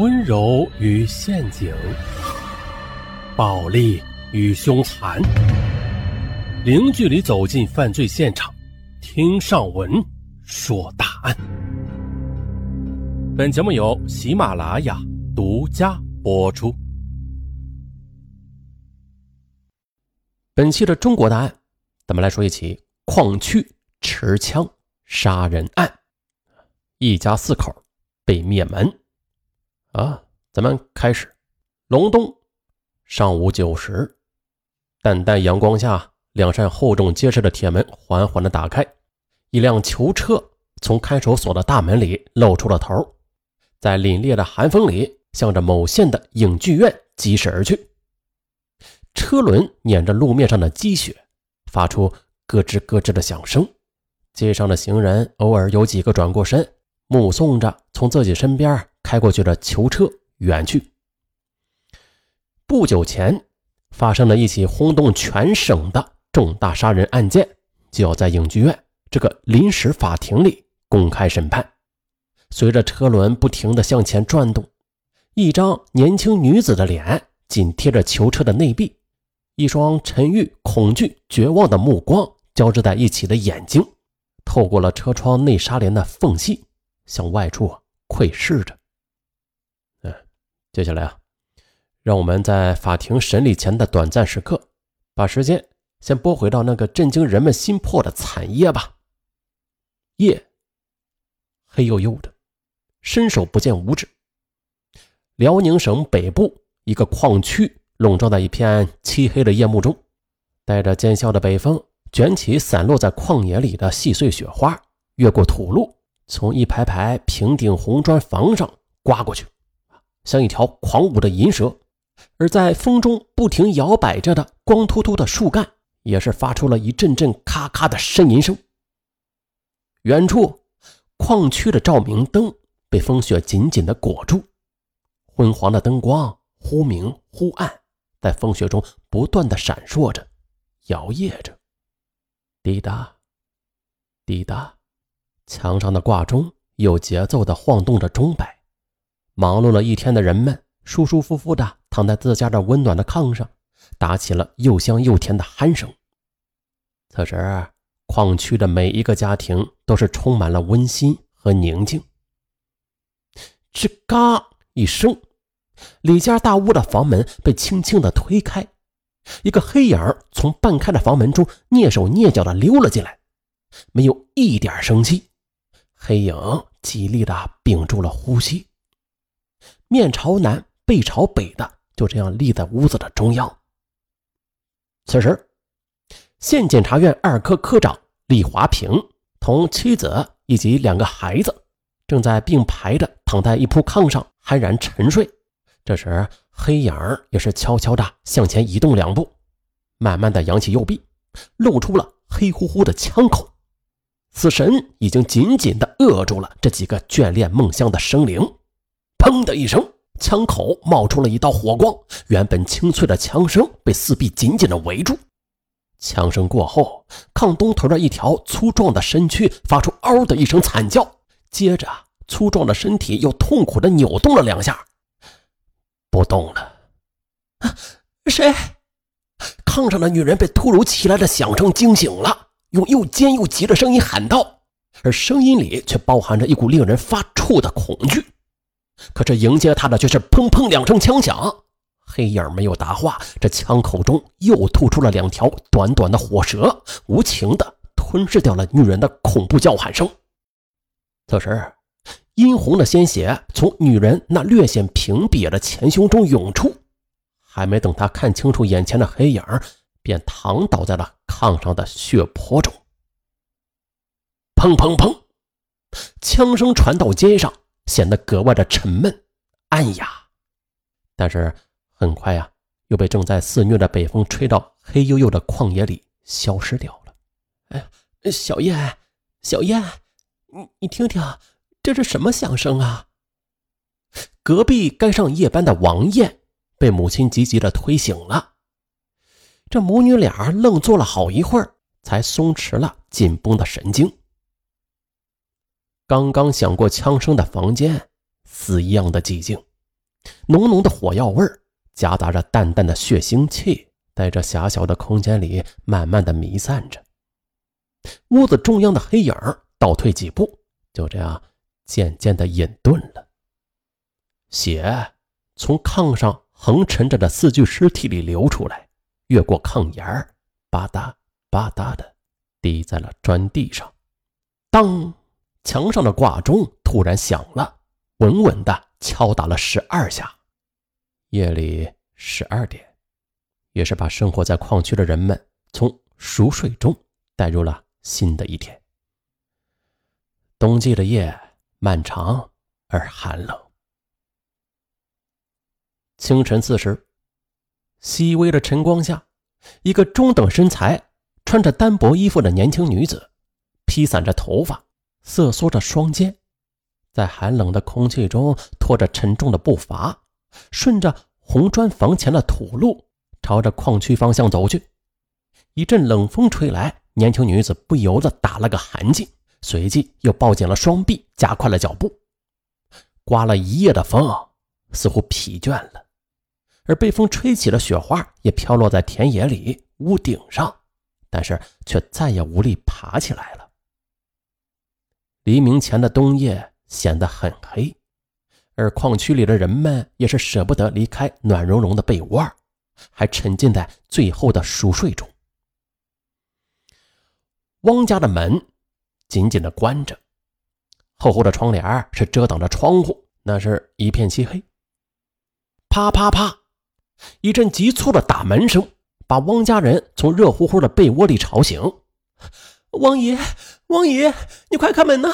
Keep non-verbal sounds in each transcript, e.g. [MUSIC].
温柔与陷阱，暴力与凶残，零距离走进犯罪现场，听上文说大案。本节目由喜马拉雅独家播出。本期的中国大案，咱们来说一起矿区持枪杀人案，一家四口被灭门。啊，咱们开始。隆冬，上午九时，淡淡阳光下，两扇厚重结实的铁门缓缓的打开，一辆囚车从看守所的大门里露出了头，在凛冽的寒风里，向着某县的影剧院疾驶而去。车轮碾着路面上的积雪，发出咯吱咯吱的响声。街上的行人偶尔有几个转过身，目送着从自己身边开过去的囚车远去。不久前发生了一起轰动全省的重大杀人案件，就要在影剧院这个临时法庭里公开审判。随着车轮不停地向前转动，一张年轻女子的脸紧贴着囚车的内壁。一双沉郁、恐惧、绝望的目光交织在一起的眼睛，透过了车窗内纱帘的缝隙，向外处窥视着。接下来啊，让我们在法庭审理前的短暂时刻，把时间先拨回到那个震惊人们心魄的惨夜吧。夜，黑黝黝的，伸手不见五指。辽宁省北部一个矿区。笼罩在一片漆黑的夜幕中，带着尖啸的北风，卷起散落在旷野里的细碎雪花，越过土路，从一排排平顶红砖房上刮过去，像一条狂舞的银蛇。而在风中不停摇摆着的光秃秃的树干，也是发出了一阵阵咔咔的呻吟声。远处，矿区的照明灯被风雪紧紧地裹住，昏黄的灯光忽明忽暗。在风雪中不断的闪烁着，摇曳着，滴答，滴答，墙上的挂钟有节奏的晃动着钟摆。忙碌了一天的人们舒舒服服的躺在自家的温暖的炕上，打起了又香又甜的鼾声。此时，矿区的每一个家庭都是充满了温馨和宁静。吱嘎一声。李家大屋的房门被轻轻的推开，一个黑影从半开的房门中蹑手蹑脚的溜了进来，没有一点生气。黑影极力的屏住了呼吸，面朝南背朝北的，就这样立在屋子的中央。此时，县检察院二科科长李华平同妻子以及两个孩子，正在并排的躺在一铺炕上酣然沉睡。这时，黑影也是悄悄地向前移动两步，慢慢的扬起右臂，露出了黑乎乎的枪口。死神已经紧紧地扼住了这几个眷恋梦乡的生灵。砰的一声，枪口冒出了一道火光，原本清脆的枪声被四壁紧紧的围住。枪声过后，炕东头的一条粗壮的身躯发出“嗷”的一声惨叫，接着粗壮的身体又痛苦的扭动了两下。不动了，啊！谁？炕上的女人被突如其来的响声惊醒了，用又尖又急的声音喊道，而声音里却包含着一股令人发怵的恐惧。可这迎接他的却是砰砰两声枪响。黑影没有答话，这枪口中又吐出了两条短短的火舌，无情的吞噬掉了女人的恐怖叫喊声。此时。殷红的鲜血从女人那略显平瘪的前胸中涌出，还没等他看清楚眼前的黑影，便躺倒在了炕上的血泊中。砰砰砰，枪声传到街上，显得格外的沉闷暗哑。但是很快呀，又被正在肆虐的北风吹到黑黝黝的旷野里消失掉了。哎呀，小燕，小燕，你你听听。这是什么响声啊？隔壁该上夜班的王艳被母亲急急的推醒了。这母女俩愣坐了好一会儿，才松弛了紧绷的神经。刚刚响过枪声的房间，死一样的寂静。浓浓的火药味儿夹杂着淡淡的血腥气，在这狭小的空间里慢慢的弥散着。屋子中央的黑影倒退几步，就这样渐渐的隐遁了。血从炕上横陈着的四具尸体里流出来，越过炕沿儿，吧嗒吧嗒的滴在了砖地上。当墙上的挂钟突然响了，稳稳的敲打了十二下。夜里十二点，也是把生活在矿区的人们从熟睡中带入了新的一天。冬季的夜漫长而寒冷。清晨四时，细微的晨光下，一个中等身材、穿着单薄衣服的年轻女子，披散着头发，瑟缩着双肩，在寒冷的空气中拖着沉重的步伐，顺着红砖房前的土路，朝着矿区方向走去。一阵冷风吹来，年轻女子不由得打了个寒噤，随即又抱紧了双臂，加快了脚步。刮了一夜的风，似乎疲倦了。而被风吹起的雪花也飘落在田野里、屋顶上，但是却再也无力爬起来了。黎明前的冬夜显得很黑，而矿区里的人们也是舍不得离开暖融融的被窝，还沉浸在最后的熟睡中。汪家的门紧紧的关着，厚厚的窗帘是遮挡着窗户，那是一片漆黑。啪啪啪。一阵急促的打门声把汪家人从热乎乎的被窝里吵醒。王爷，王爷，你快开门呐！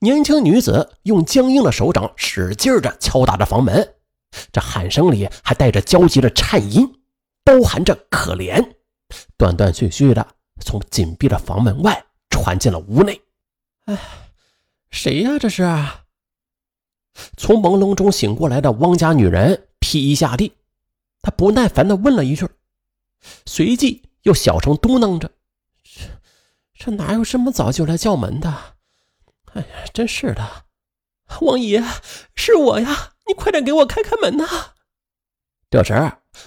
年轻女子用僵硬的手掌使劲的敲打着房门，这喊声里还带着焦急的颤音，包含着可怜，断断续续的从紧闭的房门外传进了屋内。哎，谁呀？这是？从朦胧中醒过来的汪家女人。劈一下地，她不耐烦的问了一句，随即又小声嘟囔着：“这这哪有这么早就来叫门的？哎呀，真是的！王爷，是我呀，你快点给我开开门呐！”这时，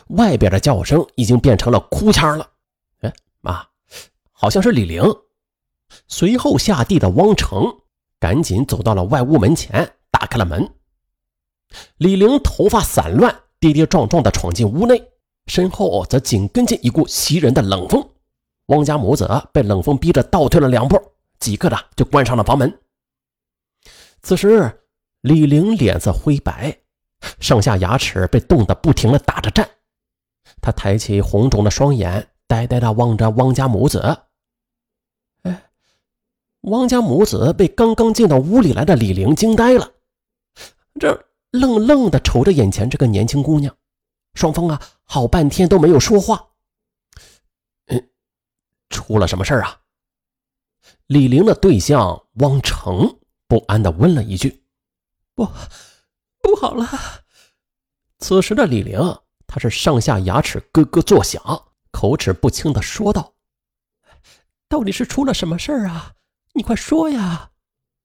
外边的叫声已经变成了哭腔了。哎妈，好像是李玲。随后下地的汪成赶紧走到了外屋门前，打开了门。李玲头发散乱，跌跌撞撞地闯进屋内，身后则紧跟进一股袭人的冷风。汪家母子被冷风逼着倒退了两步，几个的就关上了房门。此时，李玲脸色灰白，上下牙齿被冻得不停的打着颤。她抬起红肿的双眼，呆呆的望着汪家母子。哎，汪家母子被刚刚进到屋里来的李玲惊呆了，这。愣愣的瞅着眼前这个年轻姑娘，双方啊好半天都没有说话。嗯，出了什么事啊？李玲的对象汪成不安的问了一句：“不，不好了！”此时的李玲，她是上下牙齿咯咯作响，口齿不清的说道：“到底是出了什么事啊？你快说呀！”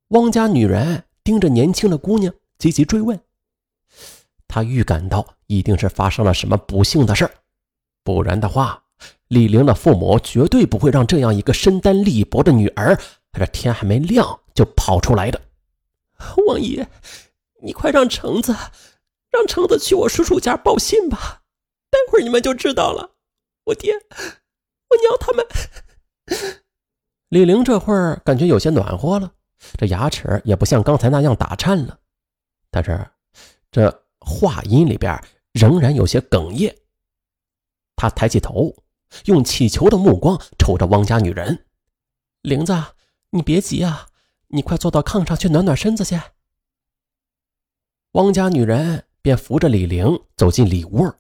汪家女人盯着年轻的姑娘，急急追问。他预感到一定是发生了什么不幸的事儿，不然的话，李玲的父母绝对不会让这样一个身单力薄的女儿，这天还没亮就跑出来的。王爷，你快让橙子，让橙子去我叔叔家报信吧，待会儿你们就知道了。我爹，我娘他们。李玲这会儿感觉有些暖和了，这牙齿也不像刚才那样打颤了，但是这。话音里边仍然有些哽咽。他抬起头，用乞求的目光瞅着汪家女人：“玲子，你别急啊，你快坐到炕上去暖暖身子去。”汪家女人便扶着李玲走进里屋。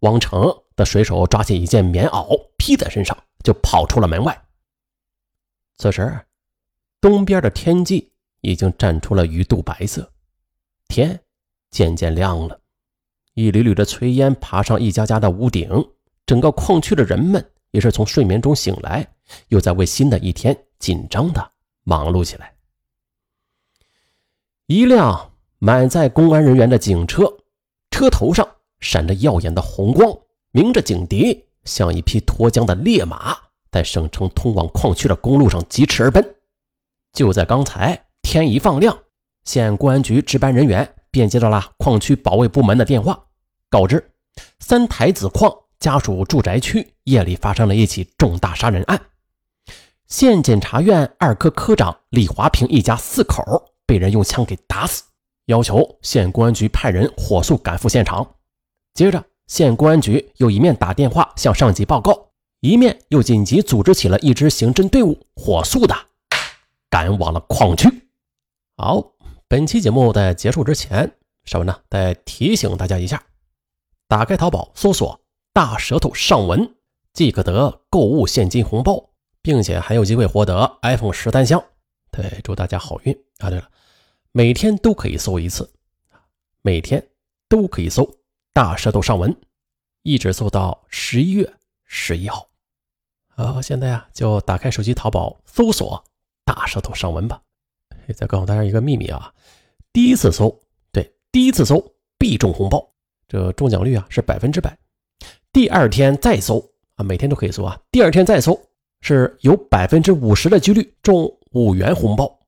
汪成的随手抓起一件棉袄披在身上，就跑出了门外。此时，东边的天际已经绽出了鱼肚白色，天。渐渐亮了，一缕缕的炊烟爬上一家家的屋顶，整个矿区的人们也是从睡眠中醒来，又在为新的一天紧张的忙碌起来。一辆满载公安人员的警车，车头上闪着耀眼的红光，鸣着警笛，像一匹脱缰的烈马，在省城通往矿区的公路上疾驰而奔。就在刚才，天一放亮，县公安局值班人员便接到了矿区保卫部门的电话，告知三台子矿家属住宅区夜里发生了一起重大杀人案。县检察院二科科长李华平一家四口被人用枪给打死，要求县公安局派人火速赶赴现场。接着，县公安局又一面打电话向上级报告，一面又紧急组织起了一支刑侦队伍，火速的 [LAUGHS] 赶往了矿区。好，本期节目在结束之前，稍微呢再提醒大家一下：打开淘宝搜索“大舌头上文”，即可得购物现金红包。并且还有机会获得 iPhone 十三香，对，祝大家好运啊！对了，每天都可以搜一次，每天都可以搜“大舌头上文”，一直搜到十一月十一号。好，现在啊，就打开手机淘宝搜索“大舌头上文”吧。再告诉大家一个秘密啊，第一次搜，对，第一次搜必中红包，这中奖率啊是百分之百。第二天再搜啊，每天都可以搜啊，第二天再搜。是有百分之五十的几率中五元红包，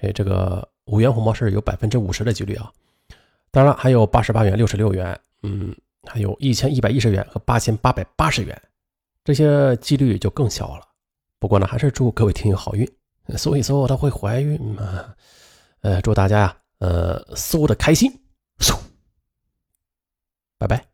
哎，这个五元红包是有百分之五十的几率啊。当然还有八十八元、六十六元，嗯，还有一千一百一十元和八千八百八十元，这些几率就更小了。不过呢，还是祝各位听友好运，搜一搜他会怀孕嘛？呃，祝大家呀，呃，搜的开心，搜，拜拜。